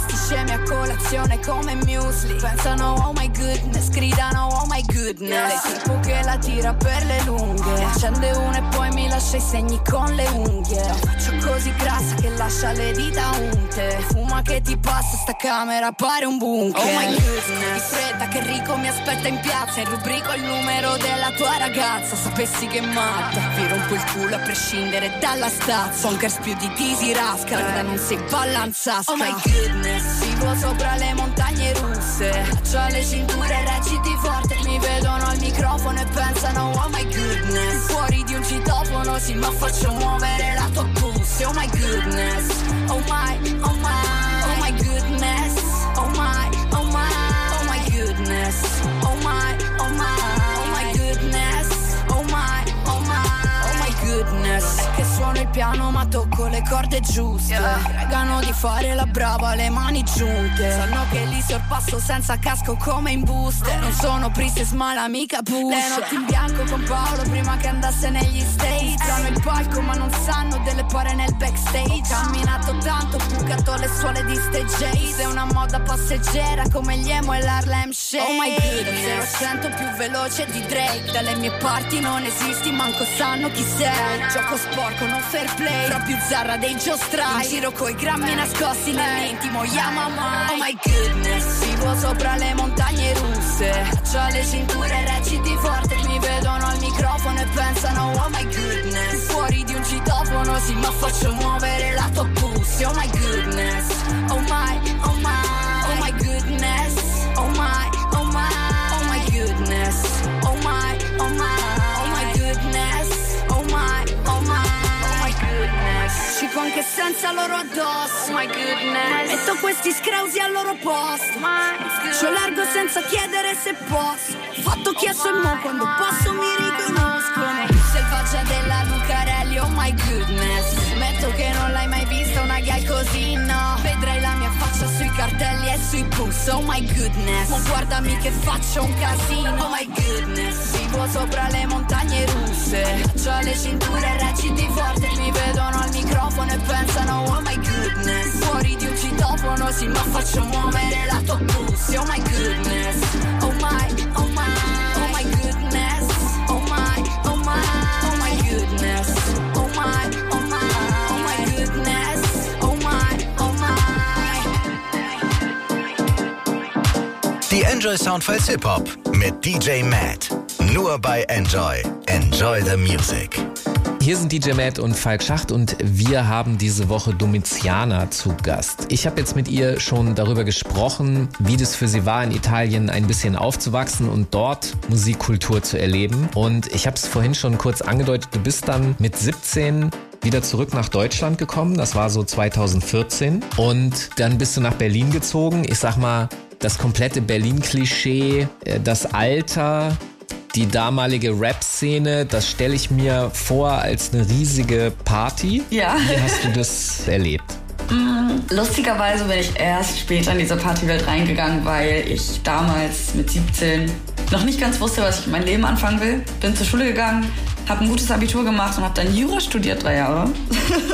questi scemi a colazione come muesli. Pensano oh my goodness, gridano oh my goodness Lei tipo che la tira per le lunghe. Accende una e poi mi lascia i segni con le unghie. La faccio così grassa che lascia le dita unte. Fuma che ti passa sta camera pare un bunker. Oh my goodness. Di fretta che Rico mi aspetta in piazza. E rubrico il numero della tua ragazza. Sapessi che matta Vi rompo il culo a prescindere dalla stazza. Bonkers più di Disi Rasca Guarda non sei ballanzasca Oh my goodness Vivo sopra le montagne russe. C'ho le cinture reciti forte Mi vedono al microfono e pensano Oh my goodness. Fuori di un citofono sì ma faccio muovere la tua pussy Oh my goodness. Oh my, oh my Oh my goodness. Oh my, oh my Oh my goodness. Oh my, oh my Oh my goodness. Oh my, oh my Oh my goodness. Che suono il piano ma tocco le corde giuste. Pregano di fare la brava, le mani giunte. Sanno che li sorpasso senza casco come in booster Non sono priestess ma la mica push Le notti in bianco con Paolo prima che andasse negli States. Hanno il palco ma non sanno delle pare nel backstage. Ho camminato tanto, bucato le suole di stage Ace È una moda passeggera come gli emo e l'Harlem Shake. Oh my goodness. 0 più veloce di Drake. Dalle mie parti non esisti, manco sanno chi sei. Gioco sporco, non fair play. Più zarra dei giostrai In giro coi grammi nascosti nell'intimo Yamamai Oh my goodness Vivo sopra le montagne russe. C'ho le cinture reciti forte Mi vedono al microfono e pensano Oh my goodness. Fuori di un citofono sì ma faccio muovere la tua pussy Oh my goodness oh my Oh my anche senza loro addosso Oh my goodness. Metto questi scrausi al loro posto. Ci largo senza chiedere se posso. Fatto chiesto e mo quando posso mi riconoscono Selvaggia della Lucarelli Oh my goodness. Metto che non l'hai mai vista una gal così cartelli e sui puss Oh my goodness. Ma guardami che faccio un casino Oh my goodness. Vivo sopra le montagne russe C'ho le cinture reciti forte Mi vedono al microfono e pensano Oh my goodness. Fuori di un citofono sì ma faccio muovere la tua pussy Oh my goodness Enjoy Soundfiles Hip Hop mit DJ Matt. Nur bei Enjoy. Enjoy the Music. Hier sind DJ Matt und Falk Schacht und wir haben diese Woche Domiziana zu Gast. Ich habe jetzt mit ihr schon darüber gesprochen, wie das für sie war, in Italien ein bisschen aufzuwachsen und dort Musikkultur zu erleben. Und ich habe es vorhin schon kurz angedeutet, du bist dann mit 17 wieder zurück nach Deutschland gekommen. Das war so 2014. Und dann bist du nach Berlin gezogen. Ich sag mal, das komplette Berlin-Klischee, äh, das Alter, die damalige Rap-Szene, das stelle ich mir vor als eine riesige Party. Ja. Wie hast du das erlebt? Mm, lustigerweise bin ich erst später in diese Partywelt reingegangen, weil ich damals mit 17 noch nicht ganz wusste, was ich in meinem Leben anfangen will. Bin zur Schule gegangen, habe ein gutes Abitur gemacht und habe dann Jura studiert, drei Jahre.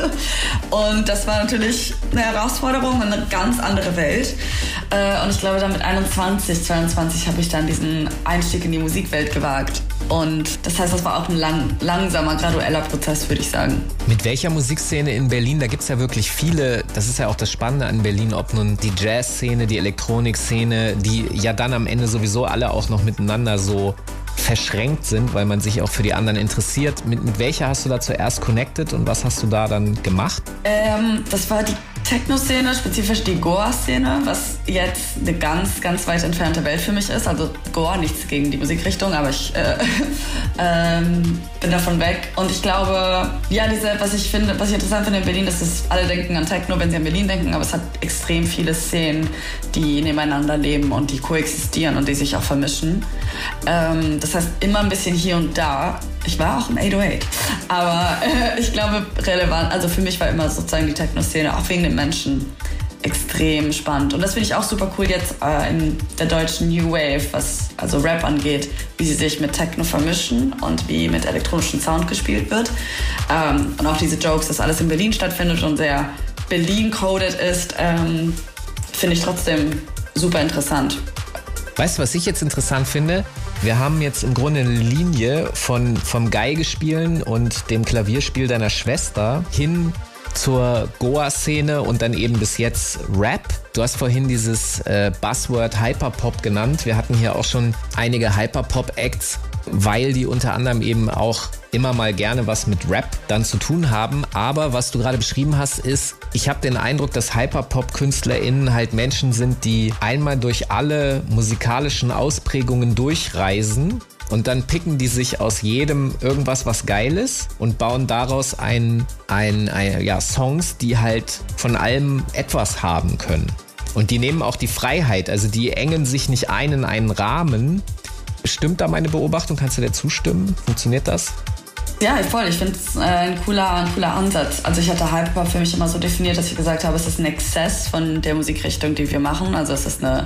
und das war natürlich eine Herausforderung, eine ganz andere Welt. Äh, und ich glaube, dann mit 21, 22 habe ich dann diesen Einstieg in die Musikwelt gewagt. Und das heißt, das war auch ein lang, langsamer, gradueller Prozess, würde ich sagen. Mit welcher Musikszene in Berlin? Da gibt es ja wirklich viele. Das ist ja auch das Spannende an Berlin, ob nun die Jazzszene, die Elektronikszene, die ja dann am Ende sowieso alle auch noch miteinander so verschränkt sind, weil man sich auch für die anderen interessiert. Mit, mit welcher hast du da zuerst connected und was hast du da dann gemacht? Ähm, das war die Techno-Szene, spezifisch die Goa-Szene, was jetzt eine ganz, ganz weit entfernte Welt für mich ist. Also Goa, nichts gegen die Musikrichtung, aber ich äh, ähm, bin davon weg. Und ich glaube, ja, diese, was ich finde, was ich interessant finde in Berlin, ist, dass alle denken an Techno, wenn sie an Berlin denken, aber es hat extrem viele Szenen, die nebeneinander leben und die koexistieren und die sich auch vermischen. Ähm, das heißt, immer ein bisschen hier und da. Ich war auch im 808. Aber äh, ich glaube, relevant, also für mich war immer sozusagen die Techno-Szene, auch wegen den Menschen, extrem spannend. Und das finde ich auch super cool jetzt äh, in der deutschen New Wave, was also Rap angeht, wie sie sich mit Techno vermischen und wie mit elektronischem Sound gespielt wird. Ähm, und auch diese Jokes, dass alles in Berlin stattfindet und sehr Berlin-coded ist, ähm, finde ich trotzdem super interessant. Weißt du, was ich jetzt interessant finde? Wir haben jetzt im Grunde eine Linie von, vom Geigespielen und dem Klavierspiel deiner Schwester hin zur Goa-Szene und dann eben bis jetzt Rap. Du hast vorhin dieses äh, Buzzword Hyperpop genannt. Wir hatten hier auch schon einige Hyperpop-Acts, weil die unter anderem eben auch immer mal gerne was mit Rap dann zu tun haben. Aber was du gerade beschrieben hast, ist, ich habe den Eindruck, dass Hyperpop-KünstlerInnen halt Menschen sind, die einmal durch alle musikalischen Ausprägungen durchreisen und dann picken die sich aus jedem irgendwas, was geil ist und bauen daraus ein, ein, ein, ja, Songs, die halt von allem etwas haben können. Und die nehmen auch die Freiheit, also die engen sich nicht ein in einen Rahmen. Stimmt da meine Beobachtung? Kannst du dir zustimmen? Funktioniert das? Ja, voll. Ich finde es äh, ein, cooler, ein cooler Ansatz. Also ich hatte Hyperpop für mich immer so definiert, dass ich gesagt habe, es ist ein Exzess von der Musikrichtung, die wir machen. Also es ist eine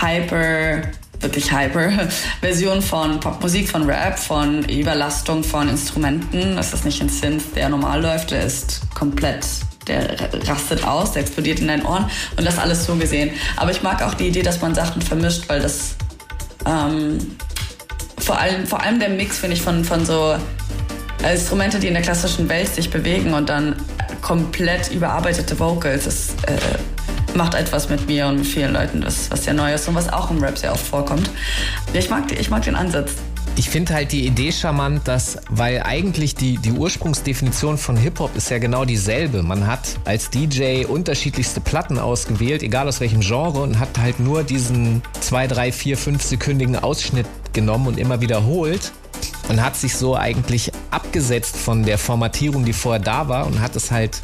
Hyper wirklich Hyper-Version von Popmusik, von Rap, von Überlastung von Instrumenten. Das ist nicht ein Synth, der normal läuft, der ist komplett der rastet aus, der explodiert in deinen Ohren und das alles so gesehen. Aber ich mag auch die Idee, dass man Sachen vermischt, weil das ähm, vor, allem, vor allem der Mix, finde ich, von, von so Instrumente, die in der klassischen Welt sich bewegen und dann komplett überarbeitete Vocals, das äh, macht etwas mit mir und mit vielen Leuten, was, was sehr neu ist und was auch im Rap sehr oft vorkommt. Ich mag, ich mag den Ansatz. Ich finde halt die Idee charmant, dass, weil eigentlich die, die Ursprungsdefinition von Hip-Hop ist ja genau dieselbe. Man hat als DJ unterschiedlichste Platten ausgewählt, egal aus welchem Genre, und hat halt nur diesen 2, 3, 4, 5 sekündigen Ausschnitt genommen und immer wiederholt und hat sich so eigentlich abgesetzt von der Formatierung, die vorher da war und hat es halt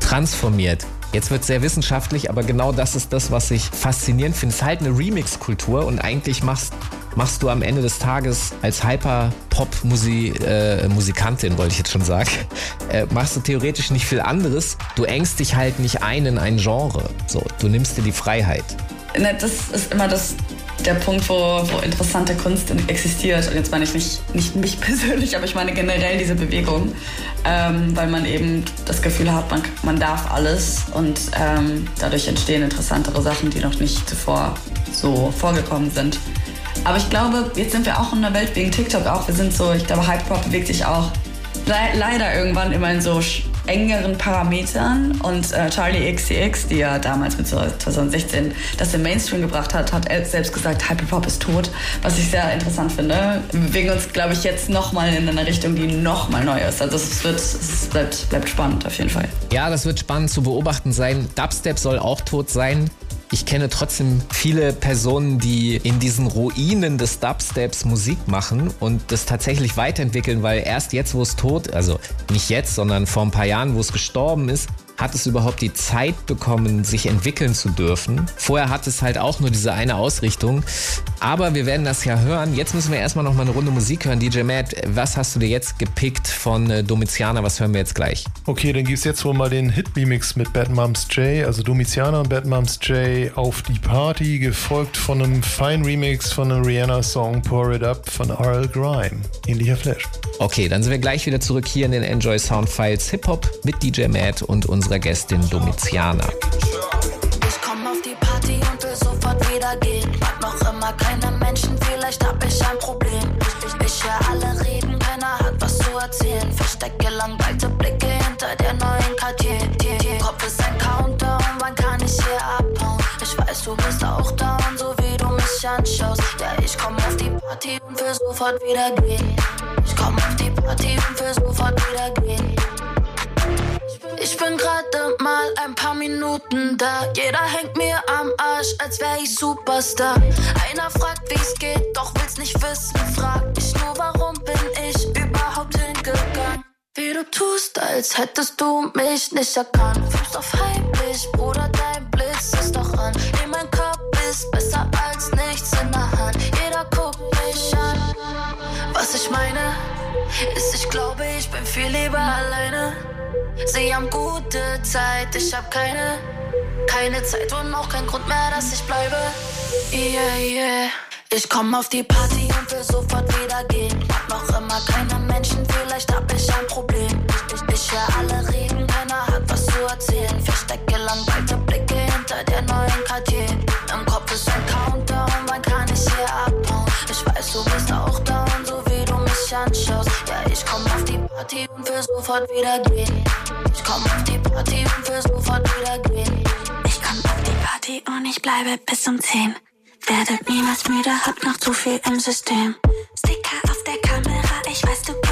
transformiert. Jetzt wird es sehr wissenschaftlich, aber genau das ist das, was ich faszinierend finde. Es ist halt eine Remix-Kultur und eigentlich machst, machst du am Ende des Tages als Hyper-Pop-Musikantin, äh, wollte ich jetzt schon sagen, äh, machst du theoretisch nicht viel anderes. Du engst dich halt nicht ein in ein Genre. So, du nimmst dir die Freiheit. Ne, das ist immer das der Punkt, wo, wo interessante Kunst existiert. Und jetzt meine ich nicht, nicht mich persönlich, aber ich meine generell diese Bewegung, ähm, weil man eben das Gefühl hat, man, man darf alles und ähm, dadurch entstehen interessantere Sachen, die noch nicht zuvor so vorgekommen sind. Aber ich glaube, jetzt sind wir auch in der Welt wegen TikTok auch. Wir sind so, ich glaube, Hyperpop bewegt sich auch le leider irgendwann immer in so engeren Parametern. Und äh, Charlie XCX, die ja damals mit 2016 das im Mainstream gebracht hat, hat selbst gesagt, Hyperpop ist tot, was ich sehr interessant finde. Wir bewegen uns, glaube ich, jetzt nochmal in eine Richtung, die nochmal neu ist. Also es, wird, es bleibt, bleibt spannend auf jeden Fall. Ja, das wird spannend zu beobachten sein. Dubstep soll auch tot sein. Ich kenne trotzdem viele Personen, die in diesen Ruinen des Dubsteps Musik machen und das tatsächlich weiterentwickeln, weil erst jetzt, wo es tot, also nicht jetzt, sondern vor ein paar Jahren, wo es gestorben ist, hat es überhaupt die Zeit bekommen, sich entwickeln zu dürfen. Vorher hat es halt auch nur diese eine Ausrichtung. Aber wir werden das ja hören. Jetzt müssen wir erstmal noch mal eine Runde Musik hören. DJ Matt, was hast du dir jetzt gepickt von äh, Domitiana? Was hören wir jetzt gleich? Okay, dann gibt es jetzt wohl mal den Hit-Remix mit Bad Moms J, also Domitiana und Bad Moms J auf die Party, gefolgt von einem Fine Remix von einem Rihanna-Song Pour It Up von R.L. Grime. Ähnlicher Flash. Okay, dann sind wir gleich wieder zurück hier in den Enjoy Sound Files Hip-Hop mit DJ Matt und uns unserer Gästin Domitiana. Ich komm auf die Party und will sofort wieder gehen. Mag noch immer keine Menschen, vielleicht hab ich ein Problem. Ich, ich, höre alle reden, keiner hat was zu erzählen. Verstecke langweilte Blicke hinter der neuen Cartier. Kopf ist ein Countdown, wann kann ich hier abhauen? Ich weiß, du bist auch down, so wie du mich anschaust. Ja, ich komm auf die Party und will sofort wieder gehen. Ich komm auf die Party und will sofort wieder gehen. Bin gerade mal ein paar Minuten da. Jeder hängt mir am Arsch, als wär ich Superstar. Einer fragt, wie's geht, doch will's nicht wissen. Frag mich nur, warum bin ich überhaupt hingegangen? Wie du tust, als hättest du mich nicht erkannt. Fühlst auf heimlich, Bruder, dein Blitz ist doch an. In mein Kopf ist besser als nichts in der Hand. Jeder guckt mich an. Was ich meine, ist, ich glaube, ich bin viel lieber alleine. Sie haben gute Zeit, ich hab keine, keine Zeit und auch kein Grund mehr, dass ich bleibe. Yeah, yeah. Ich komm auf die Party und will sofort wieder gehen. Hab noch immer keine Menschen, vielleicht hab ich ein Problem. Ich, ich, ich höre alle reden, keiner hat was zu erzählen. Verstecke langweilte Blicke hinter der neuen Cartier. Im Kopf ist ein Countdown, mich. Ja, ich komm auf die Party und will sofort wieder gehen. Ich komm auf die Party und will sofort wieder gehen. Ich komm auf die Party und ich bleibe bis um 10. Werdet niemals müde, hab noch zu viel im System. Sticker auf der Kamera, ich weiß, du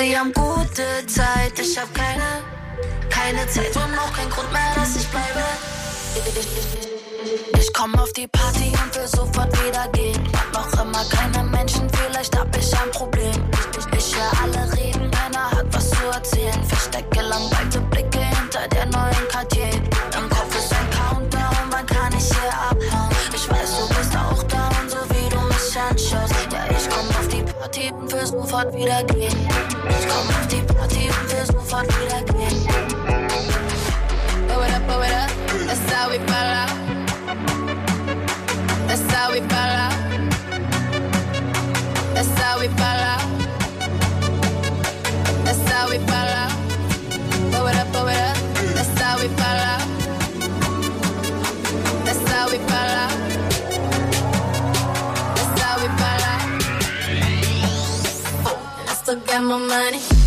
Sie haben gute Zeit, ich hab keine, keine Zeit und auch kein Grund mehr, dass ich bleibe. Ich komm auf die Party und will sofort wieder gehen. Hab noch immer keine Menschen, vielleicht hab ich ein Problem. Ich, höre alle reden, keiner hat was zu erzählen. Verstecke langweilte Blicke hinter der neuen Cartier. Party und will sofort wieder gehen. Ich komm auf die Party und will sofort wieder gehen. Blow it up, blow it up. That's how we fall out. That's how we fall out. That's how we fall out. That's how we fall out. Blow it up, blow it up. That's how we fall out. That's how we fall out. Still got my money.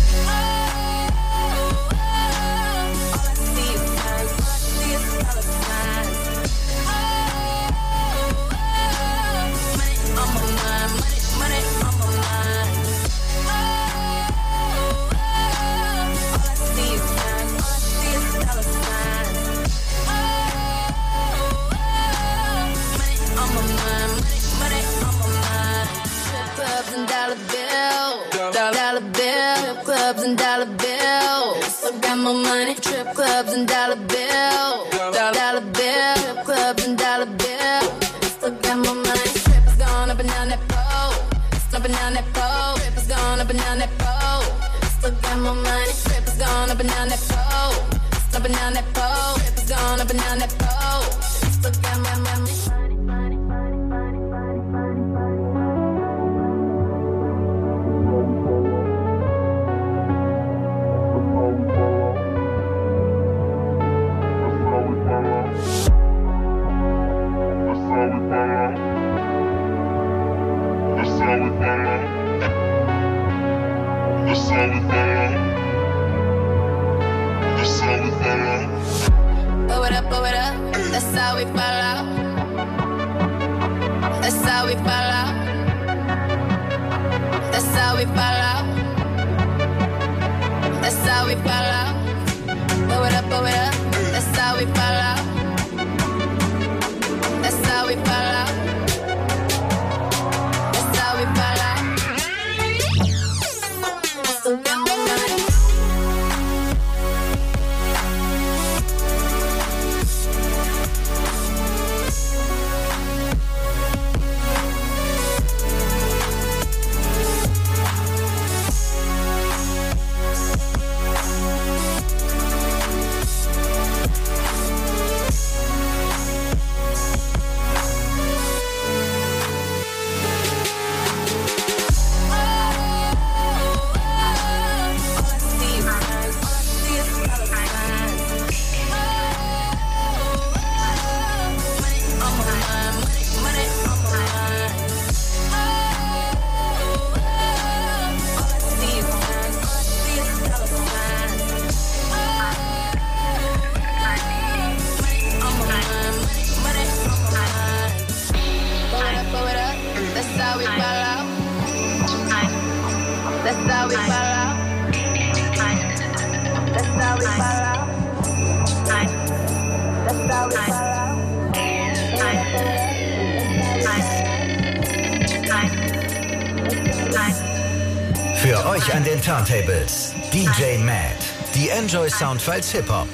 Soundfiles Hip Hop.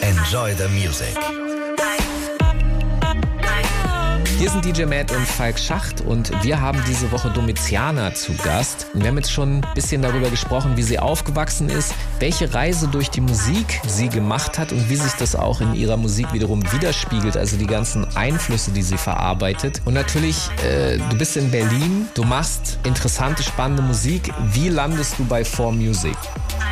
Enjoy the music. Hier sind DJ Matt und Falk Schacht und wir haben diese Woche Domiziana zu Gast. Und wir haben jetzt schon ein bisschen darüber gesprochen, wie sie aufgewachsen ist, welche Reise durch die Musik sie gemacht hat und wie sich das auch in ihrer Musik wiederum widerspiegelt, also die ganzen Einflüsse, die sie verarbeitet. Und natürlich, äh, du bist in Berlin, du machst interessante, spannende Musik. Wie landest du bei 4Music?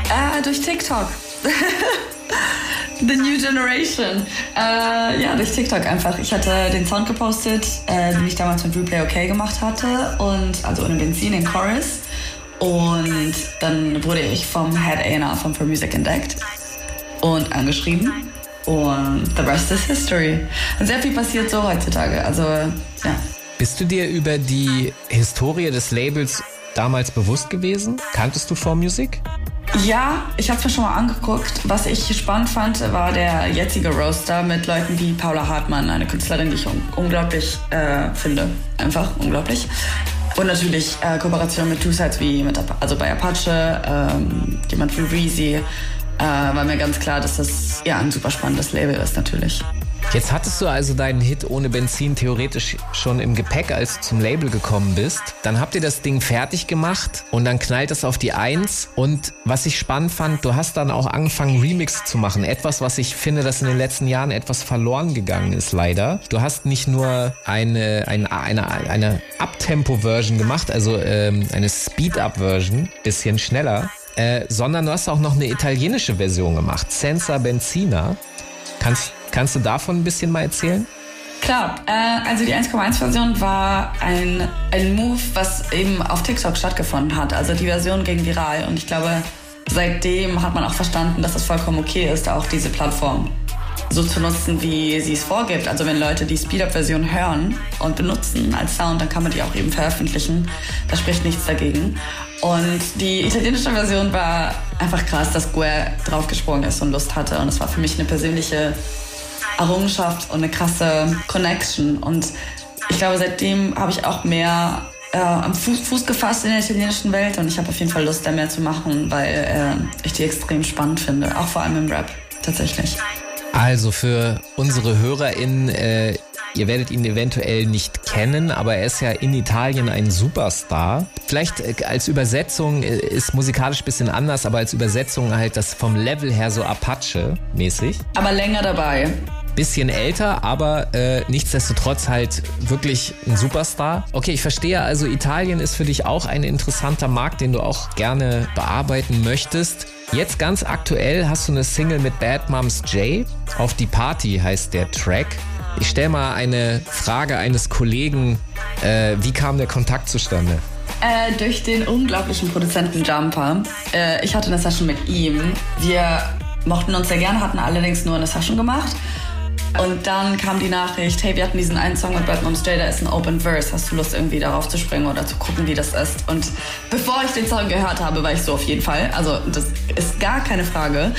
Äh, durch TikTok. The New Generation. Äh, ja, durch TikTok einfach. Ich hatte den Sound gepostet, äh, den ich damals mit Replay OK gemacht hatte. Und also ohne Benzin, den Chorus. Und dann wurde ich vom Head A&R von For Music entdeckt und angeschrieben. Und the rest is history. Und sehr viel passiert so heutzutage. Also, ja. Bist du dir über die Historie des Labels damals bewusst gewesen? Kanntest du 4Music? Ja, ich habe es mir schon mal angeguckt. Was ich spannend fand, war der jetzige Roaster mit Leuten wie Paula Hartmann, eine Künstlerin, die ich un unglaublich äh, finde. Einfach unglaublich. Und natürlich äh, Kooperation mit Two Sides wie mit, also bei Apache, ähm, jemand wie Reezy. Äh, war mir ganz klar, dass das ja ein super spannendes Label ist natürlich. Jetzt hattest du also deinen Hit ohne Benzin theoretisch schon im Gepäck, als du zum Label gekommen bist. Dann habt ihr das Ding fertig gemacht und dann knallt es auf die Eins. Und was ich spannend fand, du hast dann auch angefangen, Remix zu machen. Etwas, was ich finde, das in den letzten Jahren etwas verloren gegangen ist, leider. Du hast nicht nur eine, eine, eine, eine Uptempo-Version gemacht, also ähm, eine Speed-Up-Version, bisschen schneller, äh, sondern du hast auch noch eine italienische Version gemacht, Senza Benzina. Kannst, kannst du davon ein bisschen mal erzählen? Klar, äh, also die 1,1-Version war ein, ein Move, was eben auf TikTok stattgefunden hat. Also die Version ging viral und ich glaube, seitdem hat man auch verstanden, dass es vollkommen okay ist, auch diese Plattform so zu nutzen, wie sie es vorgibt. Also wenn Leute die Speed-Up-Version hören und benutzen als Sound, dann kann man die auch eben veröffentlichen. Da spricht nichts dagegen. Und die italienische Version war einfach krass, dass Guer draufgesprungen ist und Lust hatte. Und es war für mich eine persönliche Errungenschaft und eine krasse Connection. Und ich glaube, seitdem habe ich auch mehr äh, am Fuß, Fuß gefasst in der italienischen Welt und ich habe auf jeden Fall Lust, da mehr zu machen, weil äh, ich die extrem spannend finde. Auch vor allem im Rap, tatsächlich. Also für unsere HörerInnen, äh, ihr werdet ihn eventuell nicht kennen, aber er ist ja in Italien ein Superstar. Vielleicht äh, als Übersetzung äh, ist musikalisch bisschen anders, aber als Übersetzung halt das vom Level her so Apache-mäßig. Aber länger dabei. Bisschen älter, aber äh, nichtsdestotrotz halt wirklich ein Superstar. Okay, ich verstehe also, Italien ist für dich auch ein interessanter Markt, den du auch gerne bearbeiten möchtest. Jetzt ganz aktuell hast du eine Single mit Bad Moms J. Auf die Party heißt der Track. Ich stelle mal eine Frage eines Kollegen. Äh, wie kam der Kontakt zustande? Äh, durch den unglaublichen Produzenten Jumper. Äh, ich hatte eine Session mit ihm. Wir mochten uns sehr gerne, hatten allerdings nur eine Session gemacht. Und dann kam die Nachricht, hey, wir hatten diesen einen Song mit Bad Moms da ist ein Open Verse. Hast du Lust, irgendwie darauf zu springen oder zu gucken, wie das ist? Und bevor ich den Song gehört habe, war ich so auf jeden Fall. Also das ist gar keine Frage.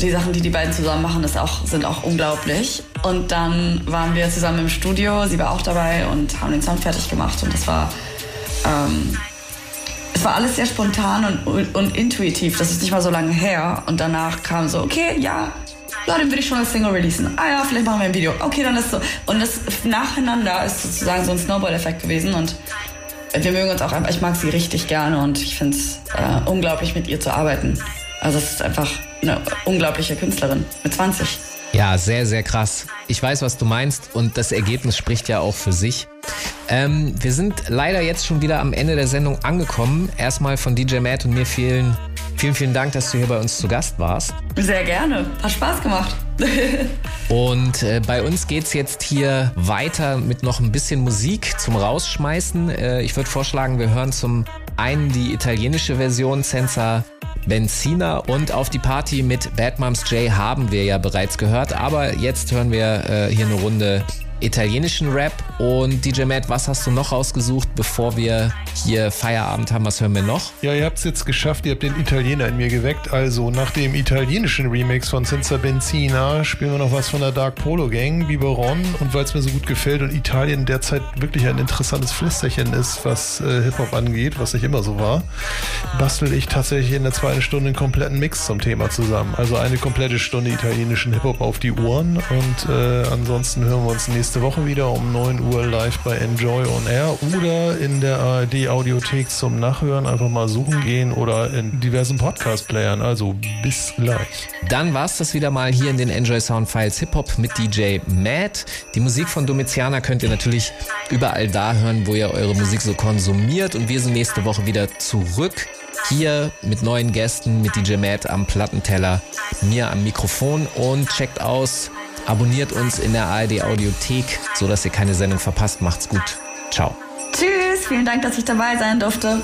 Die Sachen, die die beiden zusammen machen, auch, sind auch unglaublich. Und dann waren wir zusammen im Studio, sie war auch dabei und haben den Song fertig gemacht. Und das war... Ähm, es war alles sehr spontan und, und intuitiv. Das ist nicht mal so lange her. Und danach kam so, okay, ja, ja, den würde ich schon als Single releasen. Ah ja, vielleicht machen wir ein Video. Okay, dann ist so. Und das nacheinander ist sozusagen so ein Snowball-Effekt gewesen und wir mögen uns auch einfach, ich mag sie richtig gerne und ich finde es äh, unglaublich mit ihr zu arbeiten. Also es ist einfach eine unglaubliche Künstlerin mit 20. Ja, sehr, sehr krass. Ich weiß, was du meinst und das Ergebnis spricht ja auch für sich. Ähm, wir sind leider jetzt schon wieder am Ende der Sendung angekommen. Erstmal von DJ Matt und mir vielen, vielen, vielen Dank, dass du hier bei uns zu Gast warst. Sehr gerne. Hat Spaß gemacht. Und äh, bei uns geht's jetzt hier weiter mit noch ein bisschen Musik zum Rausschmeißen. Äh, ich würde vorschlagen, wir hören zum einen die italienische Version Senza Benzina und auf die Party mit Bad Moms J haben wir ja bereits gehört, aber jetzt hören wir äh, hier eine Runde italienischen Rap. Und DJ Matt, was hast du noch rausgesucht, bevor wir hier Feierabend haben? Was hören wir noch? Ja, ihr habt es jetzt geschafft, ihr habt den Italiener in mir geweckt. Also nach dem italienischen Remix von Senza Benzina spielen wir noch was von der Dark Polo Gang, Biberon. Und weil es mir so gut gefällt und Italien derzeit wirklich ein interessantes Flüsterchen ist, was äh, Hip-Hop angeht, was nicht immer so war, bastel ich tatsächlich in der zweiten Stunde einen kompletten Mix zum Thema zusammen. Also eine komplette Stunde italienischen Hip-Hop auf die Ohren. Und äh, ansonsten hören wir uns nächste Woche wieder um 9 Uhr live bei Enjoy on Air oder in der ARD Audiothek zum Nachhören. Einfach mal suchen gehen oder in diversen Podcast-Playern. Also bis gleich. Dann war's das wieder mal hier in den Enjoy Sound Files Hip Hop mit DJ Matt. Die Musik von Domiziana könnt ihr natürlich überall da hören, wo ihr eure Musik so konsumiert. Und wir sind nächste Woche wieder zurück. Hier mit neuen Gästen, mit DJ Matt am Plattenteller, mir am Mikrofon und checkt aus, abonniert uns in der ARD Audiothek, so dass ihr keine Sendung verpasst. Macht's gut. Ciao. Tschüss, vielen Dank, dass ich dabei sein durfte.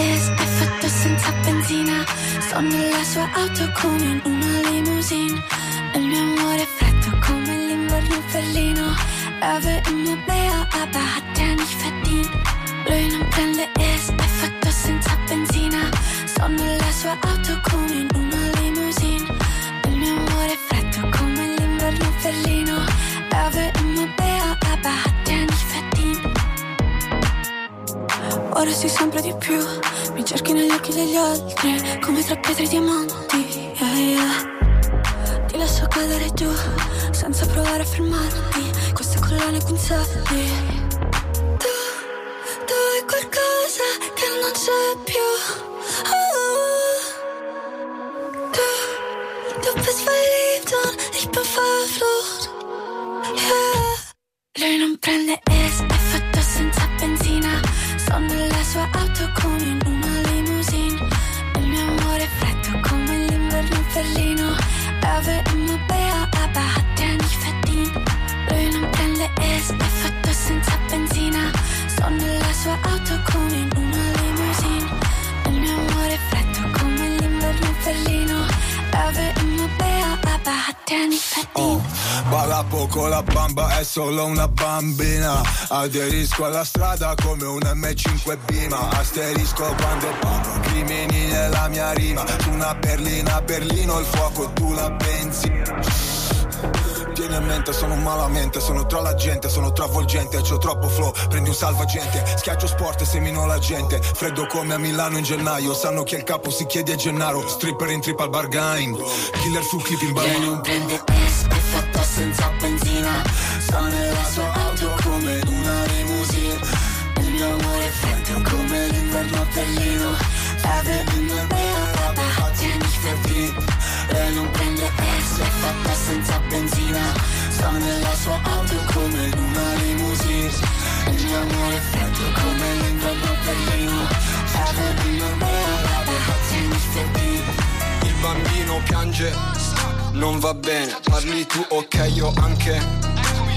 Es, è fatto senza benzina. Sto nella sua auto come una limousine. Il mio amore è freddo come l'inverno in Berlino. Er will immer mehr, aber hat er nicht verdient. Lui non prende sua auto come in una limousine. Il mio amore è freddo come l'inverno in Berlino. Er will immer mehr, aber hat er nicht. Ora sei sempre di più, mi cerchi negli occhi degli altri, come tra pietre e diamanti. Yeah, yeah. Ti lascio cadere giù, senza provare a fermarti, queste collane guinzagli. Tu, tu hai qualcosa che non c'è più. Verflucht. Yeah. Lui non prende es, è fatto senza benzina. Sto nella sua auto come in una limousine. Il mio amore è freddo come l'inverno in Berlino. Er will immer mehr, aber hat er nicht verdient. Lui non prende es, è fatto senza benzina. Sto nella sua auto come in una limousine. Il mio amore è freddo come l'inverno in Berlino. Er will immer mehr, aber hat verdient. Balla poco la bamba è solo una bambina. Aderisco alla strada come un M5 Bima. Asterisco quando parlo Crimini nella mia rima. Su una berlina Berlino il fuoco tu la benzina Tieni a mente, sono malamente, sono tra la gente, sono travolgente, c'ho troppo flow, prendi un salvagente, schiaccio sport e semino la gente, freddo come a Milano in gennaio, sanno che il capo si chiede a Gennaro, stripper in trip al bargain, killer sul clip in Lei non bar. prende es, è fatta senza benzina. Sta nella sua auto come una limousine. Il mio amore freddo come l'inverno a Berlino. Piange, non va bene, parli tu ok io anche.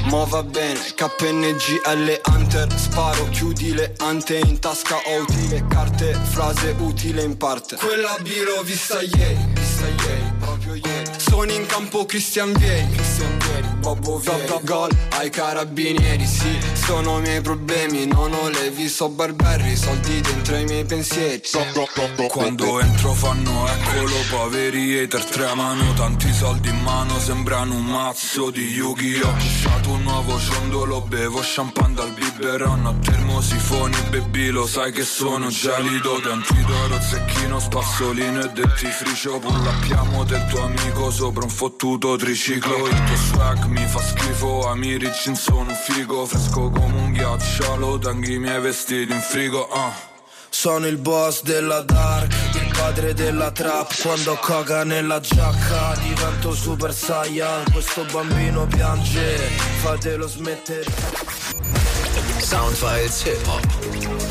Mo va bene, KNG alle Hunter. Sparo, chiudi le ante In tasca ho utile, carte, frase utile in parte. Quella biro vista ieri, vista ieri, proprio ieri. Sono in campo Christian Vieri, Christian Vieri, Bobo Vieri. Gol ai carabinieri, sì Sono i miei problemi, non ho levi, so barberri Soldi dentro i miei pensieri. Quando entro fanno eccolo poveri hater Tremano. Tanti soldi in mano Sembrano un mazzo di Yu-Gi-Oh! Ho un nuovo ciondolo Bevo champagne dal biberon. A termosifoni baby lo sai che sono gelido. Denti d'oro, zecchino, spazzolino e dentifricio Pullappiamo del tuo amico sopra un fottuto triciclo. Il tuo swag mi fa schifo Ami ricci sono un figo. Fresco come un ghiacciolo Tengo i miei vestiti in frigo uh. Sono il boss della dark, il padre della trap. Quando coca nella giacca divento super saiyan. Questo bambino piange, fatelo smettere. Soundfiles Hip Hop.